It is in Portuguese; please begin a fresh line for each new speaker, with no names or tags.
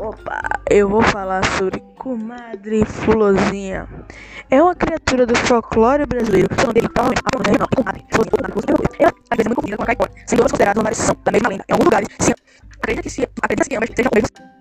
Opa, eu vou falar sobre Comadre Fulozinha. É uma criatura do folclore brasileiro. Seu nome dele provavelmente a comadre não, comadre. Ela às vezes é muito confundida com a caipora, sendo ambas consideradas uma variação da mesma lenda. Em alguns lugares, se acredita que se acredita que ambas sejam mesmas